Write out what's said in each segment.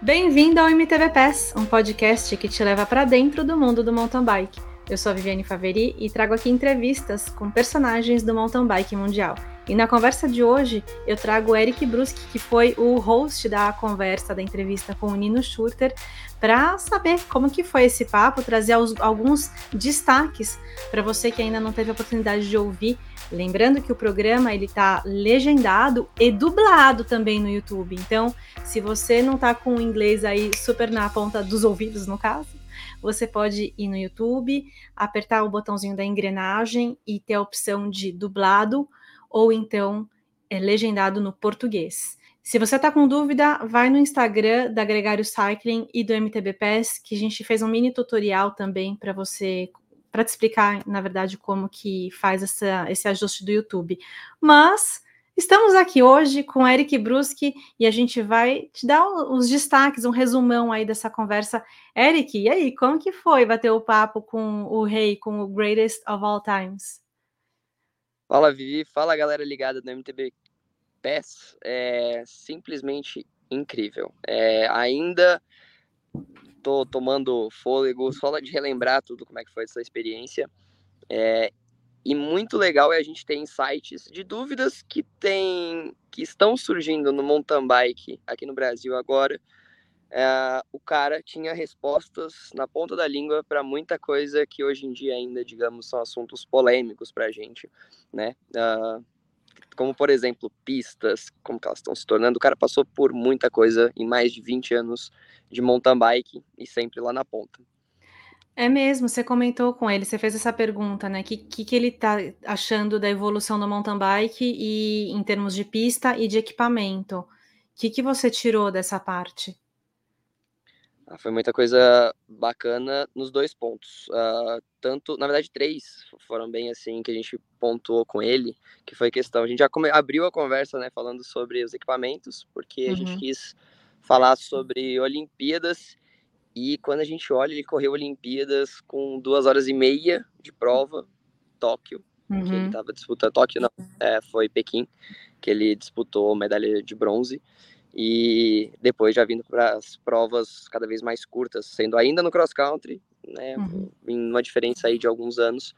Bem-vindo ao MTV Pass, um podcast que te leva para dentro do mundo do mountain bike. Eu sou a Viviane Faveri e trago aqui entrevistas com personagens do mountain bike mundial. E na conversa de hoje, eu trago o Eric Bruschi, que foi o host da conversa, da entrevista com o Nino Schurter, para saber como que foi esse papo, trazer alguns destaques para você que ainda não teve a oportunidade de ouvir. Lembrando que o programa ele está legendado e dublado também no YouTube. Então, se você não está com o inglês aí super na ponta dos ouvidos, no caso, você pode ir no YouTube, apertar o botãozinho da engrenagem e ter a opção de dublado ou então é, legendado no português. Se você está com dúvida, vai no Instagram da Gregário Cycling e do MTB Pass, que a gente fez um mini tutorial também para você, para te explicar, na verdade, como que faz essa, esse ajuste do YouTube. Mas estamos aqui hoje com Eric Bruschi e a gente vai te dar os destaques, um resumão aí dessa conversa. Eric, e aí, como que foi bater o papo com o rei, com o greatest of all times? Fala Vivi, fala galera ligada no MTB PES, é simplesmente incrível. É, ainda tô tomando fôlego só de relembrar tudo como é que foi essa experiência. É, e muito legal é a gente ter insights de dúvidas que tem, que estão surgindo no mountain bike aqui no Brasil agora é, o cara tinha respostas na ponta da língua para muita coisa que hoje em dia ainda, digamos, são assuntos polêmicos para a gente, né? Uh, como, por exemplo, pistas, como elas estão se tornando. O cara passou por muita coisa em mais de 20 anos de mountain bike e sempre lá na ponta. É mesmo, você comentou com ele, você fez essa pergunta, né? O que, que, que, ele tá achando da evolução do mountain bike e em termos de pista e de equipamento? O que, que você tirou dessa parte? Ah, foi muita coisa bacana nos dois pontos. Uh, tanto, na verdade, três foram bem assim que a gente pontuou com ele, que foi questão. A gente já come, abriu a conversa, né, falando sobre os equipamentos, porque uhum. a gente uhum. quis falar sobre Olimpíadas. E quando a gente olha, ele correu Olimpíadas com duas horas e meia de prova, Tóquio, uhum. que ele estava disputando. Tóquio não, é, foi Pequim, que ele disputou medalha de bronze e depois já vindo para as provas cada vez mais curtas, sendo ainda no cross country, né, uhum. em uma diferença aí de alguns anos,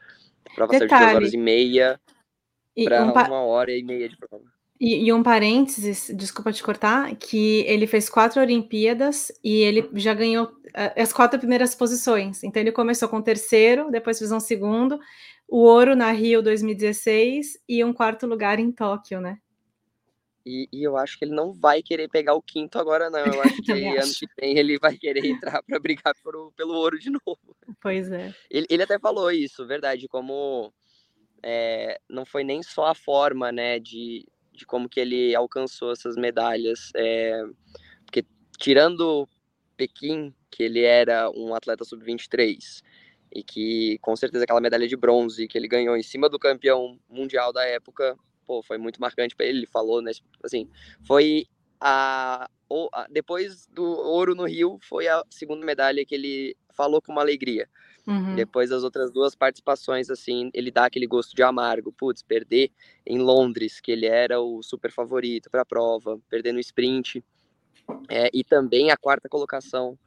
prova de duas horas e meia para um pa... uma hora e meia de prova. E, e, um parênteses, desculpa te cortar, que ele fez quatro Olimpíadas e ele já ganhou eh, as quatro primeiras posições. Então ele começou com o terceiro, depois fez um segundo, o ouro na Rio 2016 e um quarto lugar em Tóquio, né? E, e, eu acho que ele não vai querer pegar o quinto agora, não. Eu acho que ano que vem ele vai querer entrar para brigar por, pelo ouro de novo. Pois é. Ele, ele até falou isso, verdade, como é, não foi nem só a forma, né, de, de como que ele alcançou essas medalhas. É, porque tirando Pequim, que ele era um atleta sub-23, e que com certeza aquela medalha de bronze que ele ganhou em cima do campeão mundial da época pô, foi muito marcante para ele. Ele falou, né? Assim, foi a, a, depois do ouro no Rio, foi a segunda medalha que ele falou com uma alegria. Uhum. Depois das outras duas participações, assim, ele dá aquele gosto de amargo. Putz, perder em Londres, que ele era o super favorito para a prova, perder no sprint. É, e também a quarta colocação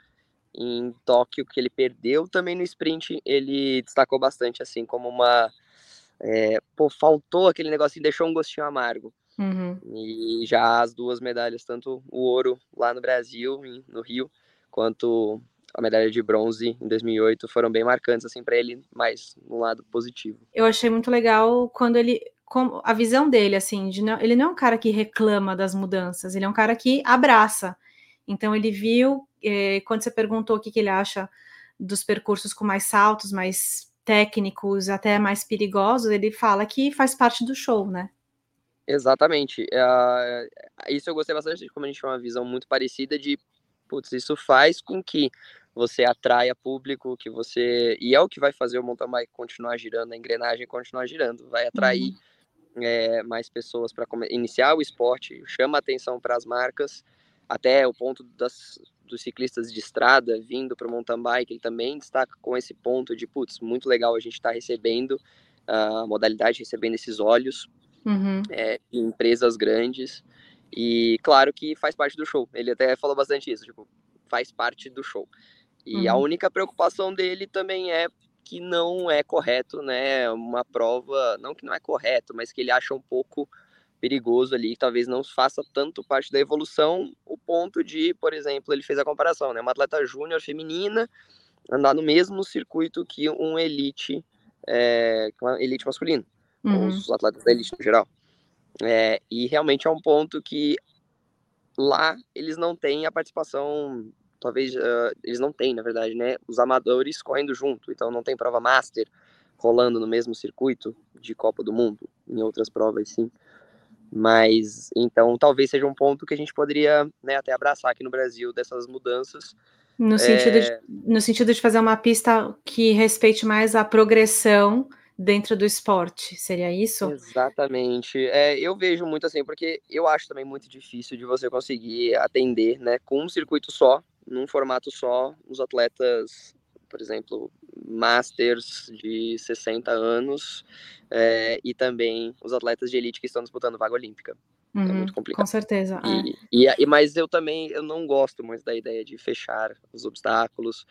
em Tóquio, que ele perdeu também no sprint, ele destacou bastante, assim, como uma é, pô, faltou aquele negocinho, deixou um gostinho amargo. Uhum. E já as duas medalhas, tanto o ouro lá no Brasil, no Rio, quanto a medalha de bronze em 2008 foram bem marcantes assim para ele, mas no lado positivo. Eu achei muito legal quando ele com a visão dele assim, de não, ele não é um cara que reclama das mudanças, ele é um cara que abraça. Então ele viu eh, quando você perguntou o que, que ele acha dos percursos com mais saltos, mais técnicos, até mais perigosos, ele fala que faz parte do show, né? Exatamente. É, isso eu gostei bastante, como a gente tem uma visão muito parecida de, putz, isso faz com que você atraia público, que você. E é o que vai fazer o mountain bike continuar girando, a engrenagem continuar girando, vai atrair uhum. é, mais pessoas para iniciar o esporte, chama atenção para as marcas, até o ponto das, dos ciclistas de estrada vindo para o mountain bike, ele também destaca com esse ponto de, putz, muito legal a gente estar tá recebendo a modalidade, recebendo esses olhos uhum. é, em empresas grandes. E claro que faz parte do show. Ele até falou bastante isso, tipo, faz parte do show. E Uhum. a única preocupação dele também é que não é correto, né? Uma prova, não que não é correto, mas que ele acha um pouco perigoso ali, que talvez não faça tanto parte da evolução, o ponto de, por exemplo, ele fez a comparação, né? Uma atleta júnior feminina andar no mesmo circuito que um elite, é, elite masculino, Uhum. os atletas da elite no geral. É, e realmente é um ponto que lá eles não têm a participação, talvez uh, eles não têm, na verdade, né? Os amadores correndo junto, então não tem prova master rolando no mesmo circuito de Copa do Mundo, em outras provas sim. Mas então talvez seja um ponto que a gente poderia né, até abraçar aqui no Brasil dessas mudanças. No sentido, é... de, no sentido de fazer uma pista que respeite mais a progressão dentro do esporte, seria isso? Exatamente. É, eu vejo muito assim, porque eu acho também muito difícil de você conseguir atender, né, com um circuito só, num formato só, os atletas, por exemplo, masters de 60 anos é, e também os atletas de elite que estão disputando vaga olímpica. Uhum, é muito complicado. Com certeza. E, é. e, e, mas eu também eu não gosto muito da ideia de fechar os obstáculos.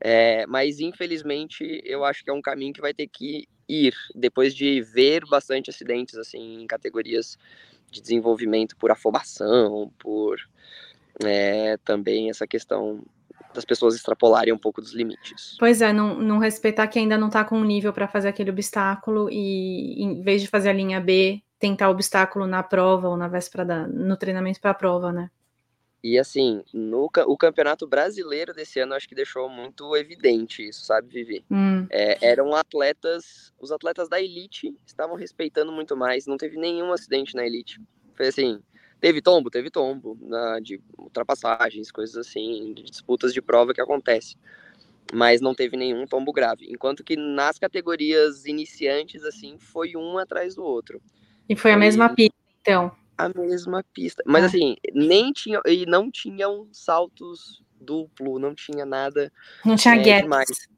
É, mas infelizmente eu acho que é um caminho que vai ter que ir depois de ver bastante acidentes assim em categorias de desenvolvimento por afobação, por é, também essa questão das pessoas extrapolarem um pouco dos limites. Pois é, não, não respeitar que ainda não está com nível para fazer aquele obstáculo e em vez de fazer a linha B, tentar obstáculo na prova ou na véspera da, no treinamento para a prova, né? E assim, no o campeonato brasileiro desse ano acho que deixou muito evidente isso, sabe, Vivi? Hum. É, eram atletas, os atletas da elite estavam respeitando muito mais, não teve nenhum acidente na elite. Foi assim, teve tombo, teve tombo, na, de ultrapassagens, coisas assim, de disputas de prova que acontece. Mas não teve nenhum tombo grave. Enquanto que nas categorias iniciantes, assim, foi um atrás do outro. E foi a mesma pista, então. A mesma pista. Mas ah. assim, nem tinha. E não tinham saltos duplo, não tinha nada. Não tinha é, gaps. Demais.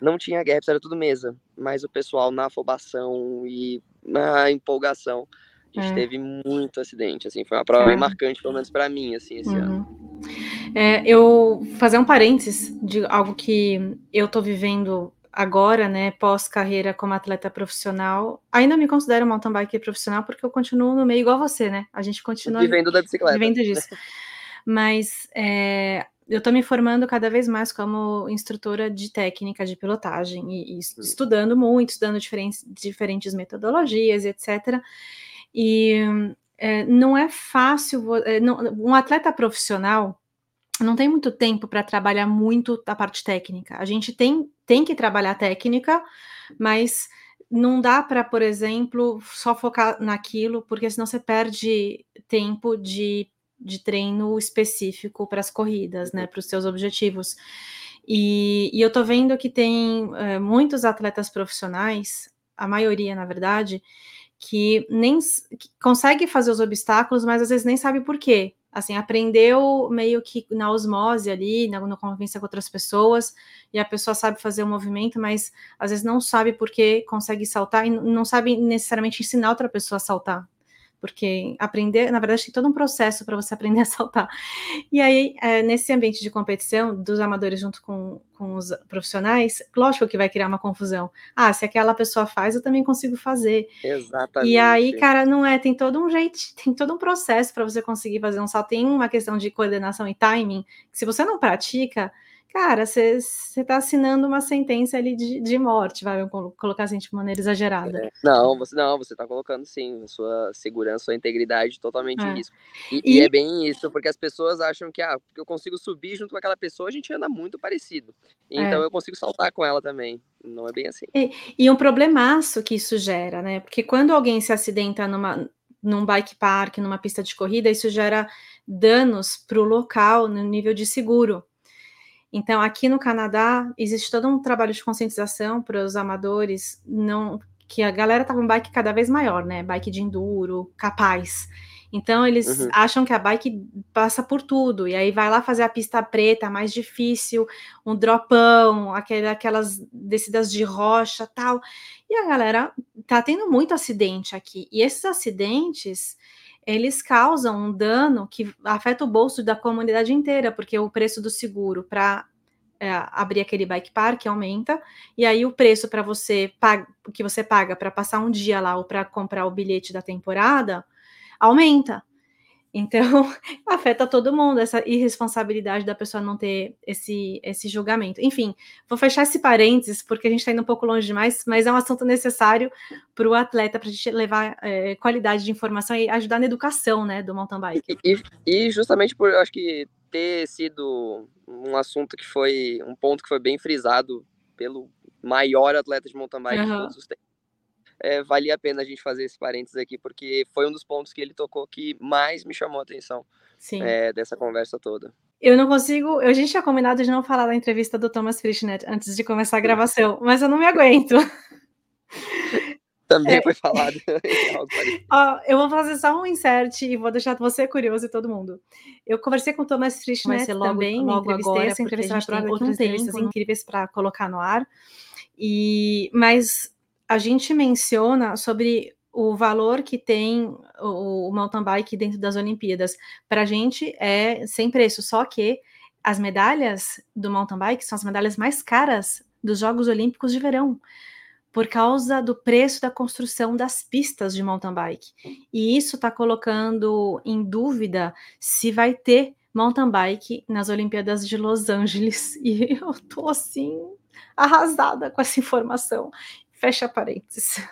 Não tinha gaps, era tudo mesa. Mas o pessoal na afobação e na empolgação. A gente é. teve muito acidente, assim, foi uma prova é. marcante, pelo menos para mim, assim, esse uhum. ano. É, eu fazer um parênteses de algo que eu tô vivendo agora, né, pós-carreira como atleta profissional, ainda me considero mountain bike profissional porque eu continuo no meio igual você, né? A gente continua vivendo da bicicleta. Vivendo disso. Mas é, eu estou me formando cada vez mais como instrutora de técnica de pilotagem e, e estudando muito, estudando diferentes, diferentes metodologias, etc. E é, não é fácil. É, não, um atleta profissional não tem muito tempo para trabalhar muito a parte técnica. A gente tem, tem que trabalhar técnica, mas não dá para, por exemplo, só focar naquilo, porque senão você perde tempo de, de treino específico para as corridas, né, para os seus objetivos. E, e, eu tô vendo que tem é, muitos atletas profissionais, a maioria, na verdade, que nem que consegue fazer os obstáculos, mas às vezes nem sabe por quê. Assim, aprendeu meio que na osmose ali, na, na convivência com outras pessoas, e a pessoa sabe fazer o movimento, mas às vezes não sabe porque consegue saltar e não sabe necessariamente ensinar outra pessoa a saltar porque aprender, na verdade, tem todo um processo para você aprender a saltar. E aí, é, nesse ambiente de competição, dos amadores junto com, com os profissionais, lógico que vai criar uma confusão. Ah, se aquela pessoa faz, eu também consigo fazer. Exatamente. E aí, cara, não é, tem todo um jeito, tem todo um processo para você conseguir fazer um salto. Tem uma questão de coordenação e timing, que se você não pratica, cara, você está assinando uma sentença ali de, de morte, vai colocar assim de maneira exagerada. É, não, você não, você está colocando sim a sua segurança, sua integridade totalmente é. em risco. E, e... e, é bem isso, porque as pessoas acham que ah, porque eu consigo subir junto com aquela pessoa, a gente anda muito parecido. Então é. eu consigo saltar com ela também. Não é bem assim. E, e um problemaço que isso gera, né? Porque quando alguém se acidenta numa num bike park, numa pista de corrida, isso gera danos para o local no nível de seguro. Então, aqui no Canadá, existe todo um trabalho de conscientização para os amadores, não que a galera tá com bike cada vez maior, né? Bike de enduro, capaz. Então, eles uhum. acham que a bike passa por tudo, e aí vai lá fazer a pista preta, mais difícil, um dropão, aquele, aquelas descidas de rocha tal. E a galera tá tendo muito acidente aqui. E esses acidentes eles causam um dano que afeta o bolso da comunidade inteira, porque o preço do seguro para é, abrir aquele bike park aumenta, e aí o preço para você que você paga para passar um dia lá ou para comprar o bilhete da temporada aumenta. Então, afeta todo mundo, essa irresponsabilidade da pessoa não ter esse, esse julgamento. Enfim, vou fechar esse parênteses, porque a gente está indo um pouco longe demais, mas é um assunto necessário para o atleta, para a gente levar é, qualidade de informação e ajudar na educação né, do mountain bike. E, e, justamente por, eu acho que ter sido um assunto que foi, um ponto que foi bem frisado pelo maior atleta de mountain bike uhum. de todos os tempos, é, valia a pena a gente fazer esse parênteses aqui, porque foi um dos pontos que ele tocou que mais me chamou a atenção é, dessa conversa toda. Eu não consigo. A gente tinha combinado de não falar da entrevista do Thomas Frischnet antes de começar a gravação, mas eu não me aguento. Também é. foi falado. Ó, eu vou fazer só um insert e vou deixar você curioso e todo mundo. Eu conversei com o Thomas Frischnet logo, também, logo agora, essa entrevista vai para outras entrevistas incríveis para colocar no ar. E, mas a gente menciona sobre o valor que tem o, o mountain bike dentro das Olimpíadas. Para a gente é sem preço, só que as medalhas do mountain bike são as medalhas mais caras dos Jogos Olímpicos de Verão, por causa do preço da construção das pistas de mountain bike. E isso está colocando em dúvida se vai ter mountain bike nas Olimpíadas de Los Angeles. E eu tô assim arrasada com essa informação. Fecha parênteses.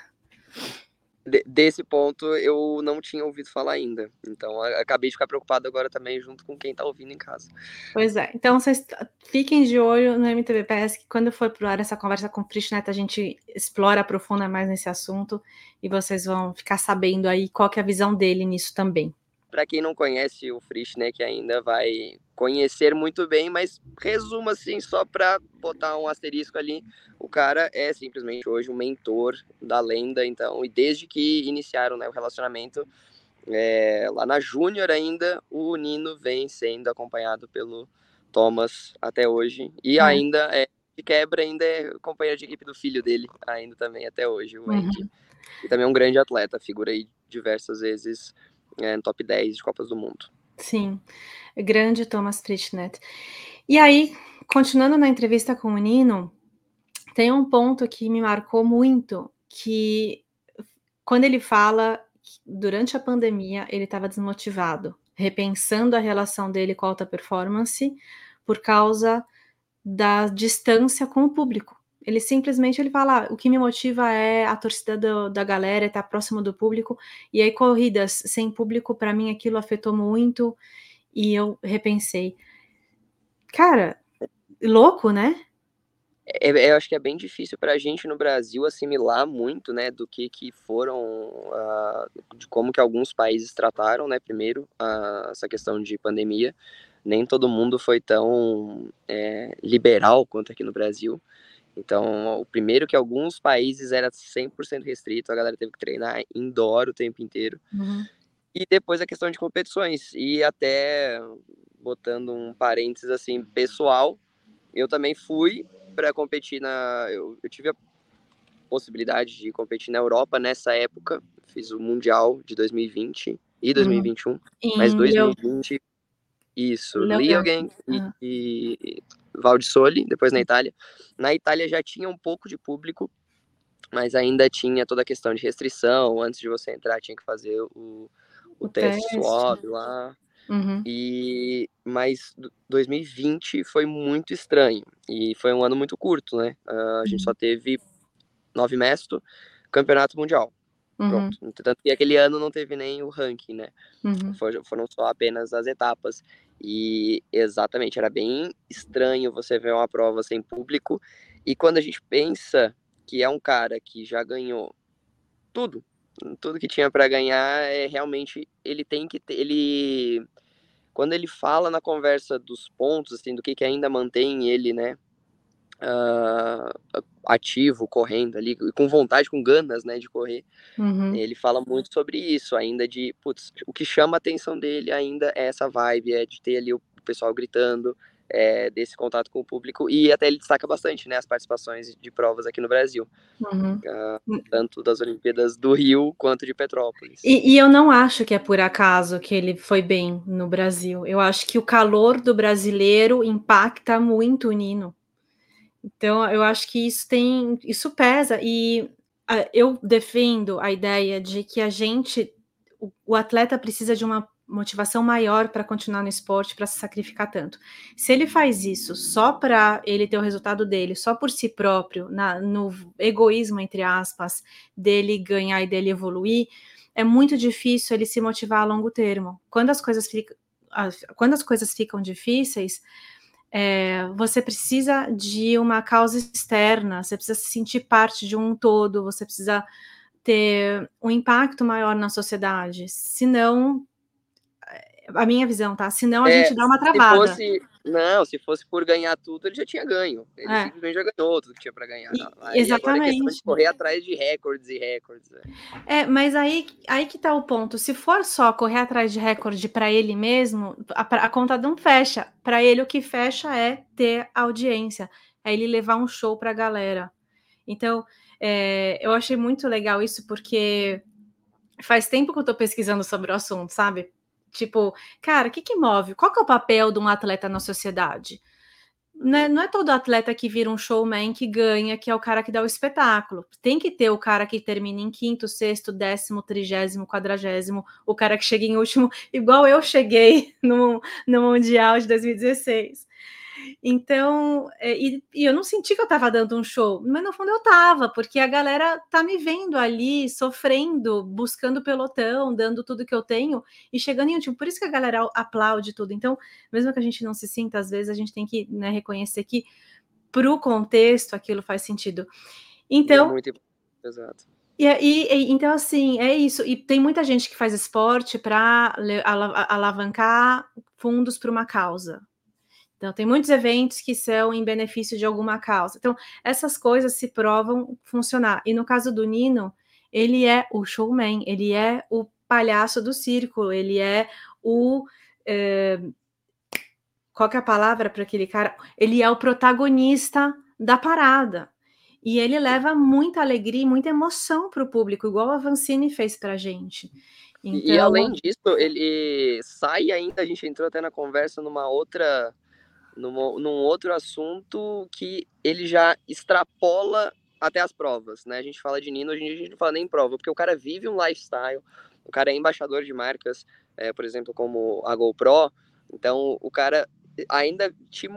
De, desse ponto eu não tinha ouvido falar ainda. Então acabei de ficar preocupado agora também junto com quem está ouvindo em casa. Pois é. Então vocês fiquem de olho no MTBPS que quando for pro ar essa conversa com o Frischnet a gente explora, aprofunda mais nesse assunto e vocês vão ficar sabendo aí qual que é a visão dele nisso também. Para quem não conhece o Frischneck ainda vai conhecer muito bem, mas resumo assim, só para botar um asterisco ali, o cara é simplesmente hoje um mentor da lenda, então, e desde que iniciaram né, o relacionamento, é, lá na Júnior ainda, o Nino vem sendo acompanhado pelo Thomas até hoje, e uhum. ainda é, de quebra, ainda é companheiro de equipe do filho dele, ainda também até hoje, o Andy. Uhum. E também é um grande atleta, figura aí diversas vezes é, no top 10 de Copas do Mundo. Sim, grande Thomas Frischnet. E aí, continuando na entrevista com o Nino, tem um ponto que me marcou muito, que quando ele fala que durante a pandemia ele estava desmotivado, repensando a relação dele com a alta performance por causa da distância com o público. Ele simplesmente ele fala: ah, o que me motiva é a torcida do, da galera, estar próximo do público. E aí, corridas sem público, para mim, aquilo afetou muito. E eu repensei. Cara, louco, né? É, é eu acho que é bem difícil para a gente no Brasil assimilar muito, né, do que que foram, uh, de como que alguns países trataram, né, primeiro, uh, essa questão de pandemia. Nem todo mundo foi tão é, liberal quanto aqui no Brasil. Então, o primeiro que alguns países era 100% restrito, a galera teve que treinar indoor o tempo inteiro. Uhum. E depois a questão de competições. E até botando um parênteses assim, pessoal, eu também fui para competir na. Eu, eu, tive a possibilidade de competir na Europa nessa época. Fiz o Mundial de 2020 e 2021. Uhum. Mas 2020. Isso, Liogen e, uhum. e Valdisoli, depois na Itália. Na Itália já tinha um pouco de público, mas ainda tinha toda a questão de restrição. Antes de você entrar, tinha que fazer o, o, o teste, teste swab lá. Uhum. E mas 2020 foi muito estranho e foi um ano muito curto, né? Uh, a gente só uhum. teve nove mestos, campeonato mundial. Uhum. Pronto. Tanto que aquele ano não teve nem o ranking, né? Uhum. foram só apenas as etapas. E exatamente, era bem estranho você ver uma prova sem público. E quando a gente pensa que é um cara que já ganhou tudo, tudo que tinha para ganhar, é realmente ele tem que ter, ele quando ele fala na conversa dos pontos assim do que, que ainda mantém ele, né, uh, ativo, correndo ali, com vontade, com ganas, né, de correr. Uhum. Ele fala muito sobre isso, ainda de, putz, o que chama a atenção dele ainda é essa vibe, é de ter ali o pessoal gritando, é, desse contato com o público e até ele destaca bastante, né, as participações de provas aqui no Brasil, uhum. uh, tanto das Olimpíadas do Rio quanto de Petrópolis. E, e, eu não acho que é por acaso que ele foi bem no Brasil. Eu acho que o calor do brasileiro impacta muito o Nino. Então, eu acho que isso tem, isso pesa e uh, eu defendo a ideia de que a gente, o, o atleta precisa de uma motivação maior para continuar no esporte, para se sacrificar tanto. Se ele faz isso só para ele ter o resultado dele, só por si próprio, na, no egoísmo, entre aspas, dele ganhar e dele evoluir, é muito difícil ele se motivar a longo termo. Quando as coisas, ficam, quando as coisas ficam difíceis, é, você precisa de uma causa externa, você precisa se sentir parte de um todo, você precisa ter um impacto maior na sociedade. Senão, a minha visão, tá? Senão a é, gente dá uma travada. Se fosse, não, se fosse por ganhar tudo, ele já tinha ganho. Ele é. simplesmente já ganhou tudo que tinha para ganhar. E, exatamente. É correr atrás de recordes e recordes. É. é, mas aí, aí que tá o ponto. Se for só correr atrás de recorde para ele mesmo, a, a conta não fecha. Para ele, o que fecha é ter audiência, é ele levar um show para a galera. Então, é, eu achei muito legal isso, porque faz tempo que eu estou pesquisando sobre o assunto, sabe? Tipo, cara, o que, que move? Qual que é o papel de um atleta na sociedade? Não é, não é, todo atleta que vira um showman que ganha, que é o cara que dá o espetáculo. Tem que ter o cara que termina em quinto, sexto, décimo, trigésimo, quadragésimo, o cara que chega em último, igual eu cheguei no, no Mundial de 2016. Então, é, e, e, eu não senti que eu estava dando um show, mas no fundo eu estava, porque a galera tá me vendo ali, sofrendo, buscando pelotão, dando tudo que eu tenho e chegando em último. Por isso que a galera aplaude tudo. Então, mesmo que a gente não se sinta, às vezes a gente tem que né, reconhecer que para o contexto aquilo faz sentido. Então. É muito exato. E, e, então, assim, é isso. E tem muita gente que faz esporte para alavancar fundos para uma causa, então, tem muitos eventos que são em benefício de alguma causa. Então, essas coisas se provam funcionar. E no caso do Nino, ele é o showman, ele é o palhaço do circo, ele é o. É, qual é a palavra para aquele cara? Ele é o protagonista da parada. E ele leva muita alegria e muita emoção para o público, igual a Vancini fez para a gente. Então... E além disso, ele sai ainda, a gente entrou até na conversa numa outra num, num outro assunto que ele já extrapola até as provas, né? A gente fala de Nino, hoje em dia a gente não fala nem em prova, porque o cara vive um lifestyle, o cara é embaixador de marcas, é, por exemplo, como a GoPro, então o cara ainda te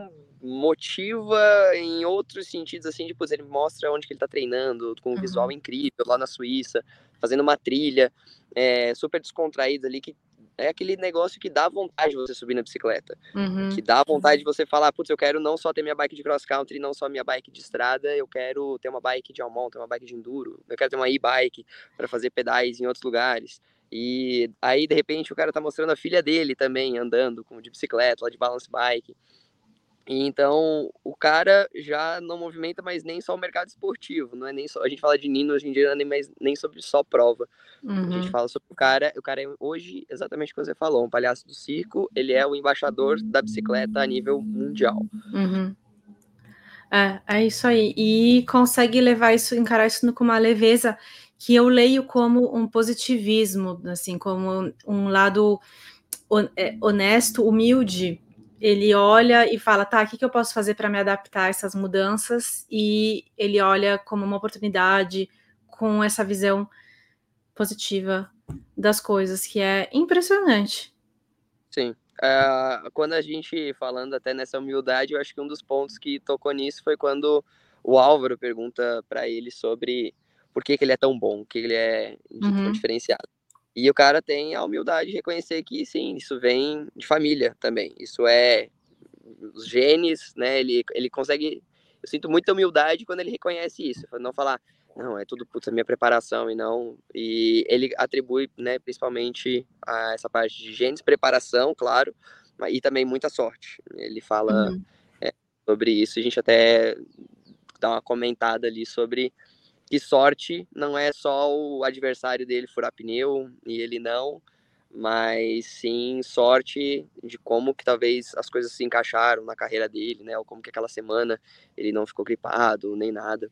motiva em outros sentidos, assim, tipo, ele mostra onde que ele tá treinando, com um uhum. visual incrível lá na Suíça, fazendo uma trilha, é, super descontraído ali, que é aquele negócio que dá vontade de você subir na bicicleta. Uhum. Que dá vontade de você falar, putz, eu quero não só ter minha bike de cross country, não só minha bike de estrada, eu quero ter uma bike de all ter uma bike de enduro, eu quero ter uma e-bike para fazer pedais em outros lugares. E aí, de repente, o cara tá mostrando a filha dele também andando com de bicicleta, lá de balance bike. Então, o cara já não movimenta mais nem só o mercado esportivo, não é nem só. A gente fala de Nino hoje em dia, não é nem, mais, nem sobre só prova. Uhum. A gente uhum. fala sobre o cara. O cara é hoje, exatamente o que você falou, um palhaço do circo, ele é o embaixador da bicicleta a nível mundial. Uhum. É, é isso aí. E consegue levar isso, encarar isso com uma leveza que eu leio como um positivismo, assim, como um lado é, honesto, humilde ele olha e fala, tá, o que, que eu posso fazer para me adaptar a essas mudanças? E ele olha como uma oportunidade, com essa visão positiva das coisas, que é impressionante. Sim. Uh, quando a gente falando até nessa humildade, eu acho que um dos pontos que tocou nisso foi quando o Álvaro pergunta para ele sobre por que, que, ele é tão bom, que ele é uhum. diferenciado. E o cara tem a humildade de reconhecer que sim, isso vem de família também. Isso é os genes, né? Ele, ele consegue. Eu sinto muita humildade quando ele reconhece isso. Não falar, não, é tudo puta minha preparação e não. E ele atribui, né, principalmente a essa parte de genes, preparação, claro, e também muita sorte. Ele fala uhum. é, sobre isso. A gente até dá uma comentada ali sobre que sorte não é só o adversário dele furar pneu e ele não. mas sim sorte de como que talvez as coisas se encaixaram na carreira dele, né? Ou como que aquela semana ele não ficou gripado, nem nada.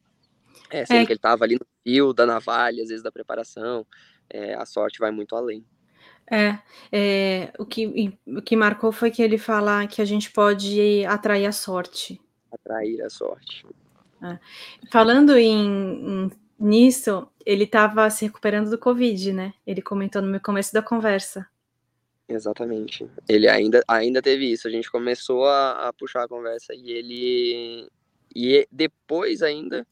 É, sendo é. que ele estava ali no fio da navalha, às vezes da preparação, é, a sorte vai muito além. É, é, o, que, o que marcou foi que ele fala que a gente pode atrair a sorte. Atrair a sorte. É. Falando em, em, nisso, ele estava se recuperando do Covid, né? Ele comentou no começo da conversa. Exatamente. Ele ainda, ainda teve isso. A gente começou a, a puxar a conversa e ele. E depois ainda.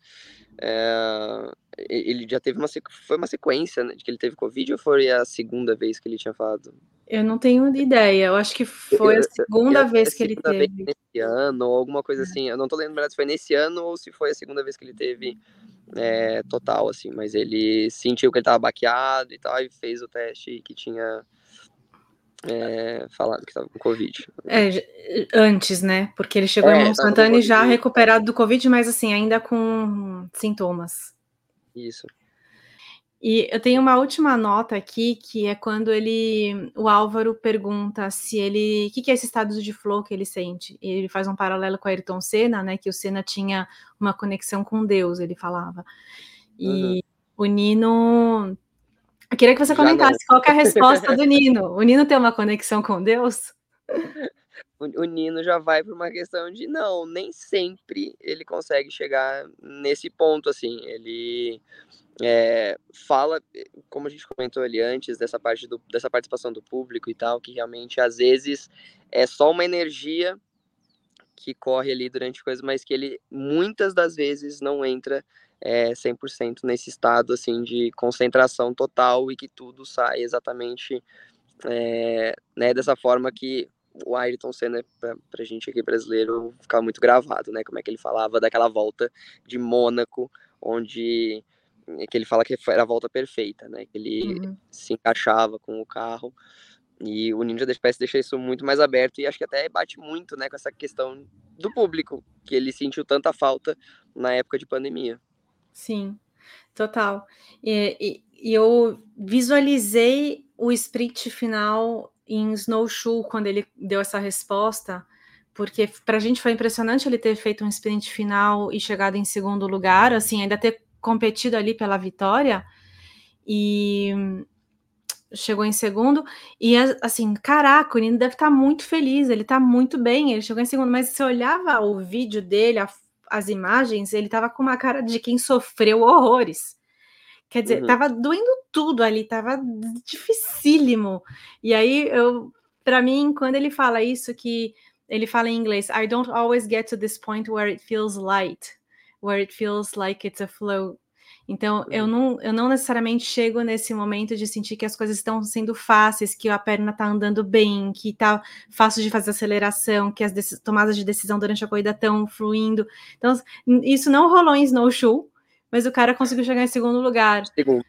É, ele já teve uma foi uma sequência né, de que ele teve covid ou foi a segunda vez que ele tinha falado? Eu não tenho ideia. Eu acho que foi a segunda eu, eu, vez que ele teve. nesse ano ou alguma coisa é. assim. Eu não tô lembrando se foi nesse ano ou se foi a segunda vez que ele teve é, total assim. Mas ele sentiu que ele tava baqueado e tal e fez o teste que tinha é, falado que tava com Covid. É, antes, né? Porque ele chegou é, em Montana já recuperado do Covid, mas assim, ainda com sintomas. Isso. E eu tenho uma última nota aqui, que é quando ele, o Álvaro pergunta se ele, o que, que é esse estado de flow que ele sente? E ele faz um paralelo com a Ayrton Senna, né, que o Senna tinha uma conexão com Deus, ele falava. E uhum. o Nino, eu queria que você comentasse qual é a resposta do Nino. O Nino tem uma conexão com Deus? o Nino já vai para uma questão de não, nem sempre ele consegue chegar nesse ponto assim. Ele é, fala, como a gente comentou ali antes, dessa parte do, dessa participação do público e tal, que realmente às vezes é só uma energia que corre ali durante coisas, mas que ele muitas das vezes não entra é, 100% nesse estado assim de concentração total e que tudo sai exatamente é, né, dessa forma que o Ayrton Senna, pra, pra gente aqui brasileiro, ficar muito gravado, né? Como é que ele falava daquela volta de Mônaco, onde que ele fala que era a volta perfeita, né? Que ele uhum. se encaixava com o carro. E o Ninja da Espécie deixa isso muito mais aberto e acho que até bate muito, né, com essa questão do público, que ele sentiu tanta falta na época de pandemia. Sim, total. E, e, e eu visualizei o sprint final em Snowshoe quando ele deu essa resposta, porque para a gente foi impressionante ele ter feito um sprint final e chegado em segundo lugar, assim, ainda ter competido ali pela vitória e chegou em segundo e assim, caraca, o Nino deve estar tá muito feliz, ele está muito bem, ele chegou em segundo, mas se olhava o vídeo dele, a, as imagens, ele estava com uma cara de quem sofreu horrores. Quer dizer, uhum. tava doendo tudo ali, tava dificílimo. E aí, eu, para mim, quando ele fala isso, que ele fala em inglês, I don't always get to this point where it feels light, where it feels like it's a flow. Então, eu não, eu não necessariamente chego nesse momento de sentir que as coisas estão sendo fáceis, que a perna está andando bem, que está fácil de fazer aceleração, que as tomadas de decisão durante a corrida estão fluindo. Então, isso não rolou em snowshoe, mas o cara conseguiu chegar em segundo lugar. Segundo.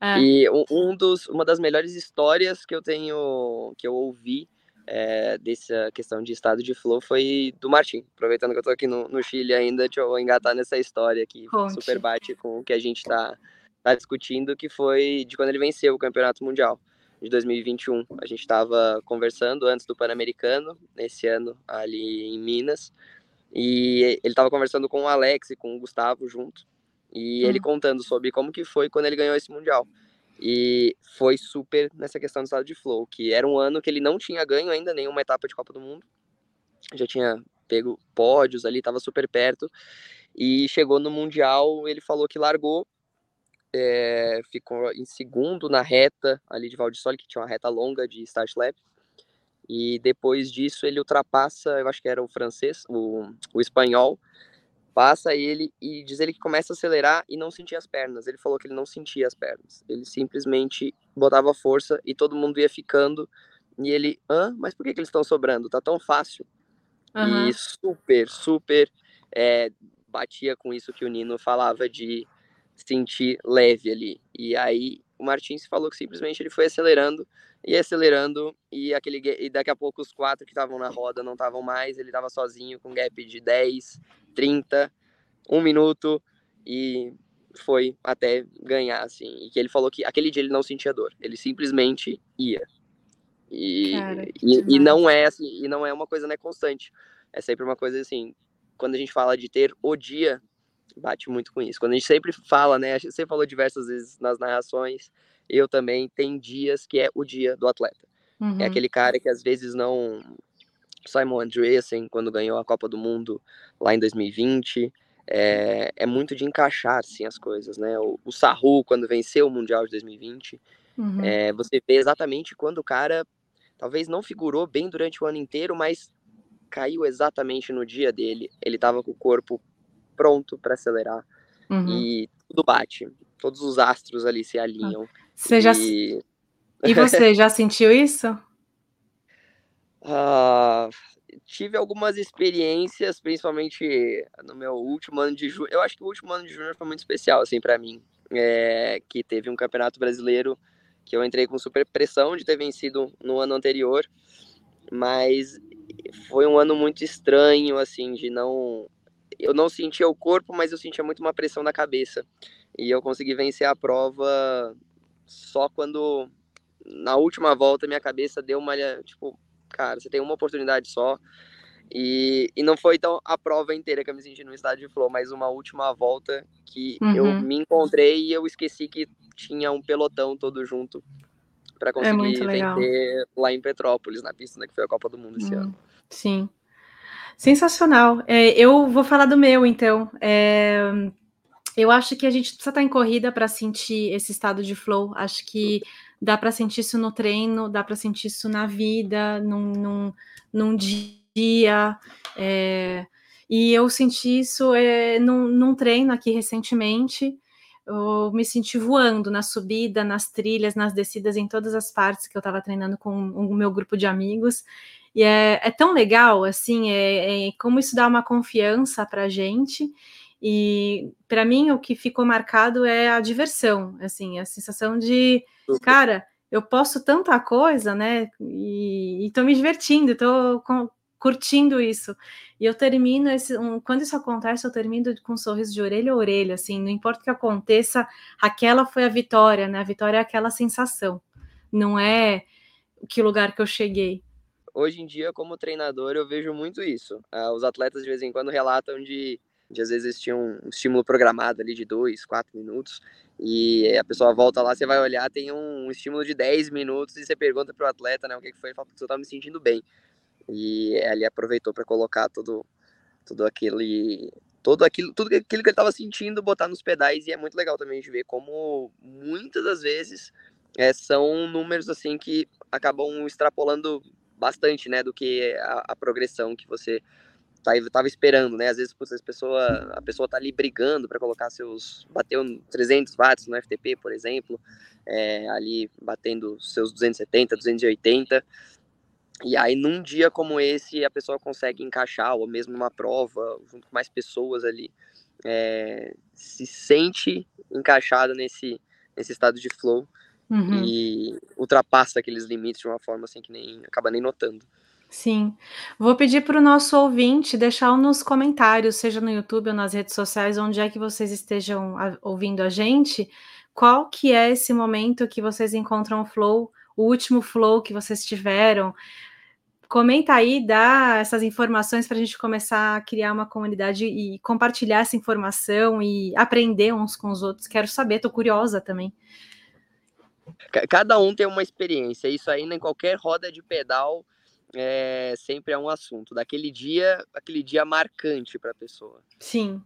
É. E um dos, uma das melhores histórias que eu tenho, que eu ouvi é, dessa questão de estado de flow foi do Martin. Aproveitando que eu tô aqui no, no Chile ainda, deixa eu engatar nessa história que Conte. super bate com o que a gente tá, tá discutindo, que foi de quando ele venceu o Campeonato Mundial de 2021. A gente estava conversando antes do Pan-Americano, esse ano, ali em Minas, e ele estava conversando com o Alex e com o Gustavo junto, e hum. ele contando sobre como que foi quando ele ganhou esse Mundial. E foi super nessa questão do estado de flow, que era um ano que ele não tinha ganho ainda nenhuma etapa de Copa do Mundo. Já tinha pego pódios ali, estava super perto. E chegou no Mundial, ele falou que largou, é, ficou em segundo na reta ali de Valdissoli, que tinha uma reta longa de start lap. E depois disso ele ultrapassa, eu acho que era o francês, o, o espanhol, passa ele e diz ele que começa a acelerar e não sentia as pernas. Ele falou que ele não sentia as pernas. Ele simplesmente botava força e todo mundo ia ficando. E ele, hã? Mas por que, que eles estão sobrando? Tá tão fácil. Uhum. E super, super é, batia com isso que o Nino falava de sentir leve ali. E aí o Martins falou que simplesmente ele foi acelerando e acelerando e aquele e daqui a pouco os quatro que estavam na roda não estavam mais, ele estava sozinho com gap de 10, 30, um minuto e foi até ganhar assim. E que ele falou que aquele dia ele não sentia dor, ele simplesmente ia. E, Cara, e, e, não é assim, e não é uma coisa né, constante. É sempre uma coisa assim, quando a gente fala de ter o dia, bate muito com isso. Quando a gente sempre fala, né? Você falou diversas vezes nas narrações, eu também, tem dias que é o dia do atleta. É uhum. É aquele cara que às vezes não. Simon Andreessen, quando ganhou a Copa do Mundo lá em 2020, é, é muito de encaixar assim, as coisas, né? O, o Sahu, quando venceu o Mundial de 2020, uhum. é, você vê exatamente quando o cara talvez não figurou bem durante o ano inteiro, mas caiu exatamente no dia dele. Ele estava com o corpo pronto para acelerar uhum. e tudo bate. Todos os astros ali se alinham. Você e... já e você já sentiu isso? Uh, tive algumas experiências, principalmente no meu último ano de junho. Eu acho que o último ano de junho foi muito especial, assim, para mim. É, que teve um campeonato brasileiro que eu entrei com super pressão de ter vencido no ano anterior, mas foi um ano muito estranho, assim, de não. Eu não sentia o corpo, mas eu sentia muito uma pressão na cabeça. E eu consegui vencer a prova só quando, na última volta, minha cabeça deu uma. Tipo, cara, você tem uma oportunidade só. E, e não foi tão a prova inteira que eu me senti no estádio de flow, mas uma última volta que uhum. eu me encontrei e eu esqueci que tinha um pelotão todo junto para é conseguir é vencer lá em Petrópolis, na pista né, que foi a Copa do Mundo esse hum, ano. Sim. Sensacional. É, eu vou falar do meu, então. É, eu acho que a gente precisa estar em corrida para sentir esse estado de flow. Acho que dá para sentir isso no treino, dá para sentir isso na vida, num, num, num dia. É, e eu senti isso é, num, num treino aqui recentemente eu me senti voando na subida, nas trilhas, nas descidas, em todas as partes que eu estava treinando com o meu grupo de amigos. E é, é tão legal, assim, é, é, como isso dá uma confiança para gente. E para mim o que ficou marcado é a diversão, assim, a sensação de, cara, eu posso tanta coisa, né? E, estou me divertindo, estou curtindo isso. E eu termino esse, um, quando isso acontece, eu termino com um sorriso de orelha a orelha, assim, não importa o que aconteça, aquela foi a vitória, né? A vitória é aquela sensação, não é que lugar que eu cheguei. Hoje em dia, como treinador, eu vejo muito isso. Uh, os atletas de vez em quando relatam de, de às vezes tinha um estímulo programado ali de dois, quatro minutos, e a pessoa volta lá, você vai olhar, tem um estímulo de 10 minutos, e você pergunta para o atleta, né, o que, que foi, ele fala, eu estava me sentindo bem. E ele aproveitou para colocar todo, todo aquele todo aquilo, tudo aquilo que ele estava sentindo, botar nos pedais e é muito legal também de ver como muitas das vezes é, são números assim que acabam extrapolando bastante, né, do que a, a progressão que você estava tá, esperando, né? Às vezes putz, a pessoa a pessoa tá ali brigando para colocar seus bateu 300 watts no FTP, por exemplo, é, ali batendo seus 270, 280 e aí, num dia como esse, a pessoa consegue encaixar, ou mesmo uma prova, junto com mais pessoas ali, é, se sente encaixada nesse, nesse estado de flow uhum. e ultrapassa aqueles limites de uma forma assim que nem acaba nem notando. Sim. Vou pedir para o nosso ouvinte deixar nos comentários, seja no YouTube ou nas redes sociais, onde é que vocês estejam ouvindo a gente, qual que é esse momento que vocês encontram o flow, o último flow que vocês tiveram, Comenta aí, dá essas informações para a gente começar a criar uma comunidade e compartilhar essa informação e aprender uns com os outros. Quero saber, estou curiosa também. Cada um tem uma experiência. Isso aí, em qualquer roda de pedal, é, sempre é um assunto. Daquele dia, aquele dia marcante para a pessoa. Sim.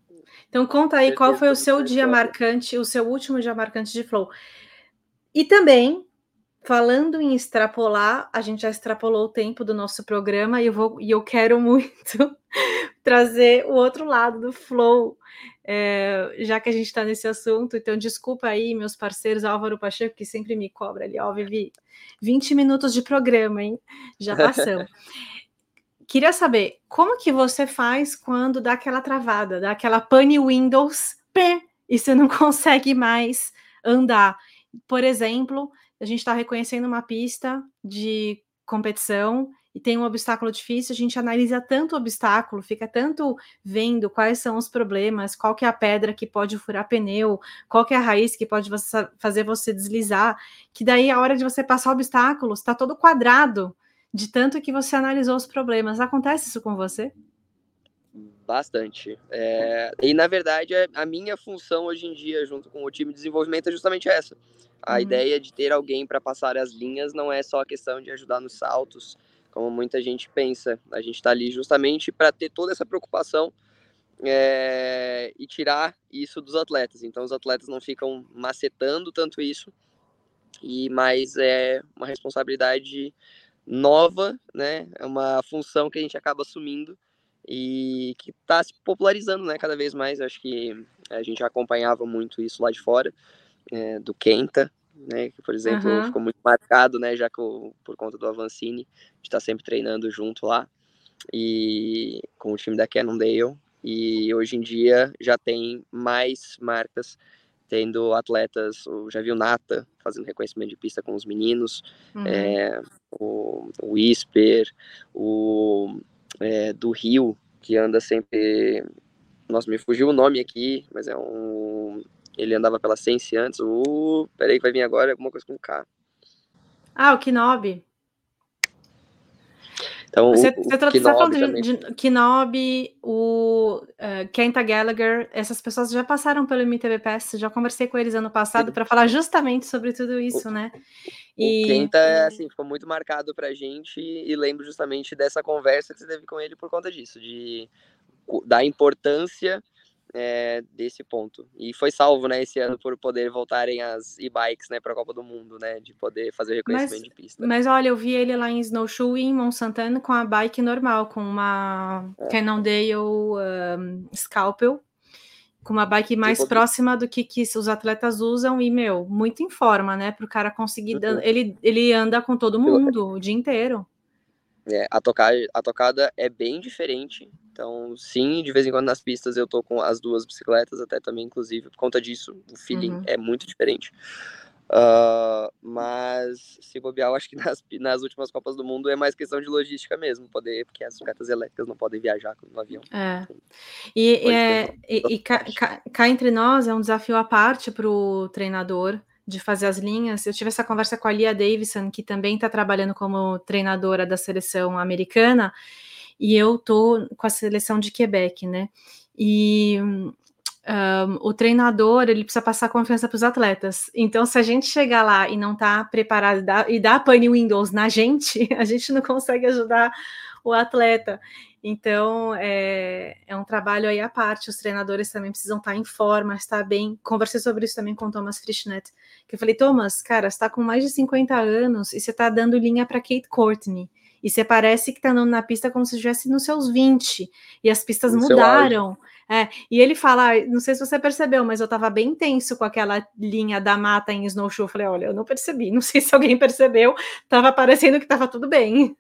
Então conta aí qual foi o seu dia marcante, o seu último dia marcante de flow. E também Falando em extrapolar, a gente já extrapolou o tempo do nosso programa e eu, vou, e eu quero muito trazer o outro lado do flow, é, já que a gente está nesse assunto. Então, desculpa aí, meus parceiros, Álvaro Pacheco, que sempre me cobra ali, ó, Vivi, 20 minutos de programa, hein? Já passamos. Queria saber como que você faz quando dá aquela travada, dá aquela pane Windows, pé, e você não consegue mais andar. Por exemplo, a gente está reconhecendo uma pista de competição e tem um obstáculo difícil, a gente analisa tanto o obstáculo, fica tanto vendo quais são os problemas, qual que é a pedra que pode furar pneu, qual que é a raiz que pode você, fazer você deslizar, que daí a hora de você passar o obstáculo está todo quadrado, de tanto que você analisou os problemas. Acontece isso com você? Bastante. É, e na verdade, a minha função hoje em dia, junto com o time de desenvolvimento, é justamente essa. A uhum. ideia de ter alguém para passar as linhas não é só a questão de ajudar nos saltos, como muita gente pensa. A gente está ali justamente para ter toda essa preocupação é, e tirar isso dos atletas. Então, os atletas não ficam macetando tanto isso, e mais é uma responsabilidade nova, né? É uma função que a gente acaba assumindo e que está se popularizando, né? Cada vez mais. Acho que a gente acompanhava muito isso lá de fora, é, do Kenta, né? Que, por exemplo, uhum. ficou muito marcado, né? Já que o, por conta do Avancini, a gente está sempre treinando junto lá e com o time da Cannondale. E hoje em dia já tem mais marcas tendo atletas, já viu Nata fazendo reconhecimento de pista com os meninos, uhum. é, o, o Isper, o é, do Rio, que anda sempre. Nossa, me fugiu o nome aqui, mas é um ele andava pela Sense antes. O. Peraí, que vai vir agora alguma coisa com K. Ah, o Kinobi. Então, você, está falando de, de Kinobi, o uh, Kenta Gallagher, essas pessoas já passaram pelo MTV Pass, já conversei com eles ano passado para falar justamente sobre tudo isso, o, né? E... O Kenta, assim, ficou muito marcado pra gente e lembro justamente dessa conversa que você teve com ele por conta disso, de da importância é, desse ponto. E foi salvo, né, esse ano por poder voltarem as e-bikes, né, para a Copa do Mundo, né, de poder fazer reconhecimento mas, de pista. Mas olha, eu vi ele lá em Snowshoe em Monsantana com a bike normal, com uma é. Cannondale um, Scalpel, com uma bike mais próxima do que, que os atletas usam e, meu, muito em forma, né, para o cara conseguir... Uhum. Ele, ele anda com todo mundo o dia inteiro. É, a, tocar, a tocada é bem diferente. Então, sim, de vez em quando nas pistas eu tô com as duas bicicletas, até também, inclusive, por conta disso, o feeling uhum. é muito diferente. Uh, mas se bobear, eu acho que nas, nas últimas Copas do Mundo é mais questão de logística mesmo, poder, porque as bicicletas elétricas não podem viajar no avião. É. Então, e, é, e, e cá, cá, entre nós é um desafio à parte para o treinador de fazer as linhas. Eu tive essa conversa com a Lia Davison, que também está trabalhando como treinadora da seleção americana, e eu tô com a seleção de Quebec, né? E um, o treinador ele precisa passar confiança para os atletas. Então, se a gente chegar lá e não tá preparado e dar, e dar pane Windows na gente, a gente não consegue ajudar o atleta. Então, é, é, um trabalho aí à parte. Os treinadores também precisam estar em forma, estar bem. Conversei sobre isso também com o Thomas Frischnet, que eu falei, Thomas, cara, você está com mais de 50 anos e você está dando linha para Kate Courtney. E você parece que está andando na pista como se estivesse nos seus 20. E as pistas no mudaram. É, e ele fala, não sei se você percebeu, mas eu estava bem tenso com aquela linha da mata em snowshoe. Eu falei, olha, eu não percebi, não sei se alguém percebeu, estava parecendo que estava tudo bem.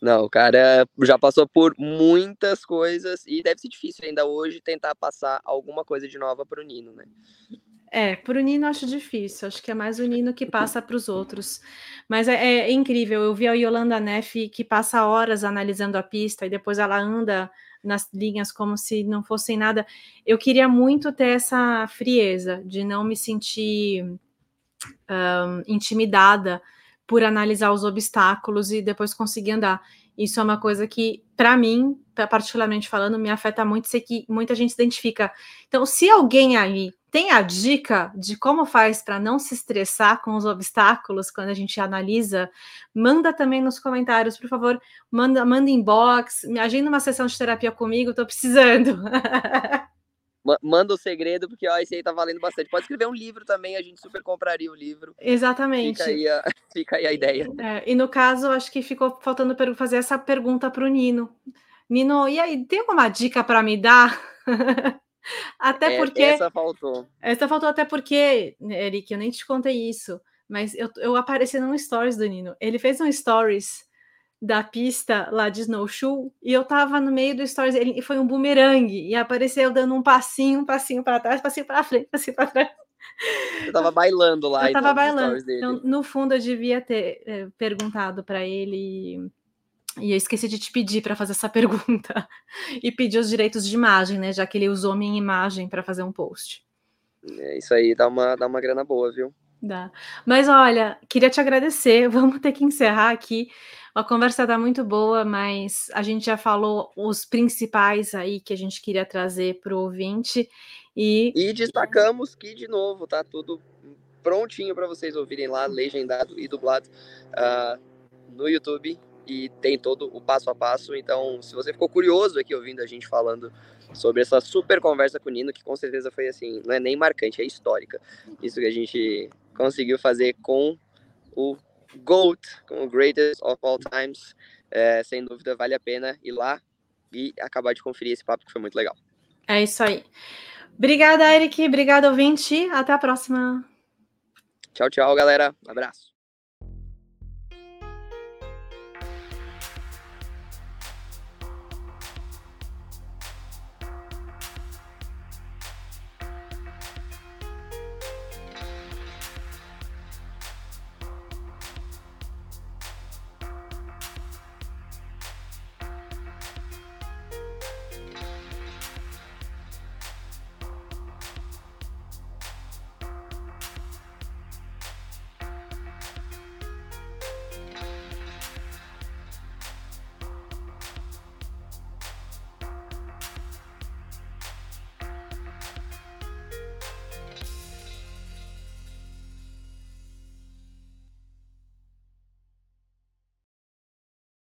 Não, o cara já passou por muitas coisas e deve ser difícil ainda hoje tentar passar alguma coisa de nova para o Nino, né? É, para o Nino acho difícil, acho que é mais o Nino que passa para os outros. Mas é, é, incrível, eu vi a Yolanda Neff que passa horas analisando a pista e depois ela anda nas linhas como se não fossem nada. Eu queria muito ter essa frieza de não me sentir um, intimidada por analisar os obstáculos e depois conseguir andar. Isso é uma coisa que, para mim, particularmente falando, me afeta muito, sei que muita gente se identifica. Então, se alguém aí tem a dica de como faz para não se estressar com os obstáculos quando a gente analisa, manda também nos comentários, por favor, manda, manda inbox, me agenda uma sessão de terapia comigo, estou precisando. manda o segredo, porque ó, esse aí tá valendo bastante. Pode escrever um livro também, a gente super compraria o livro. Exatamente. Fica aí a, fica aí a ideia. É, e no caso, acho que ficou faltando fazer essa pergunta para o Nino. Nino, e aí, tem alguma dica para me dar? até é, porque. Essa faltou. Essa faltou até porque, Eric, eu nem te contei isso, mas eu, eu apareci num stories do Nino. Ele fez um stories da pista lá de snowshoe e eu tava no meio do stories, ele foi um bumerangue e apareceu dando um passinho, um passinho para trás, passinho para frente, passinho para trás. Eu tava bailando lá. Eu tava bailando. Então, no fundo, eu devia ter é, perguntado para ele. E eu esqueci de te pedir para fazer essa pergunta. E pedir os direitos de imagem, né? Já que ele usou minha imagem para fazer um post. É, isso aí dá uma, dá uma grana boa, viu? Dá. Mas olha, queria te agradecer. Vamos ter que encerrar aqui. A conversa tá muito boa, mas a gente já falou os principais aí que a gente queria trazer para o ouvinte. E... e destacamos que, de novo, tá tudo prontinho para vocês ouvirem lá, legendado e dublado uh, no YouTube. E tem todo o passo a passo. Então, se você ficou curioso aqui ouvindo a gente falando sobre essa super conversa com o Nino, que com certeza foi assim, não é nem marcante, é histórica. Isso que a gente conseguiu fazer com o GOAT, com o Greatest of All Times. É, sem dúvida, vale a pena ir lá e acabar de conferir esse papo que foi muito legal. É isso aí. Obrigada, Eric. Obrigada, ouvinte. Até a próxima. Tchau, tchau, galera. Um abraço.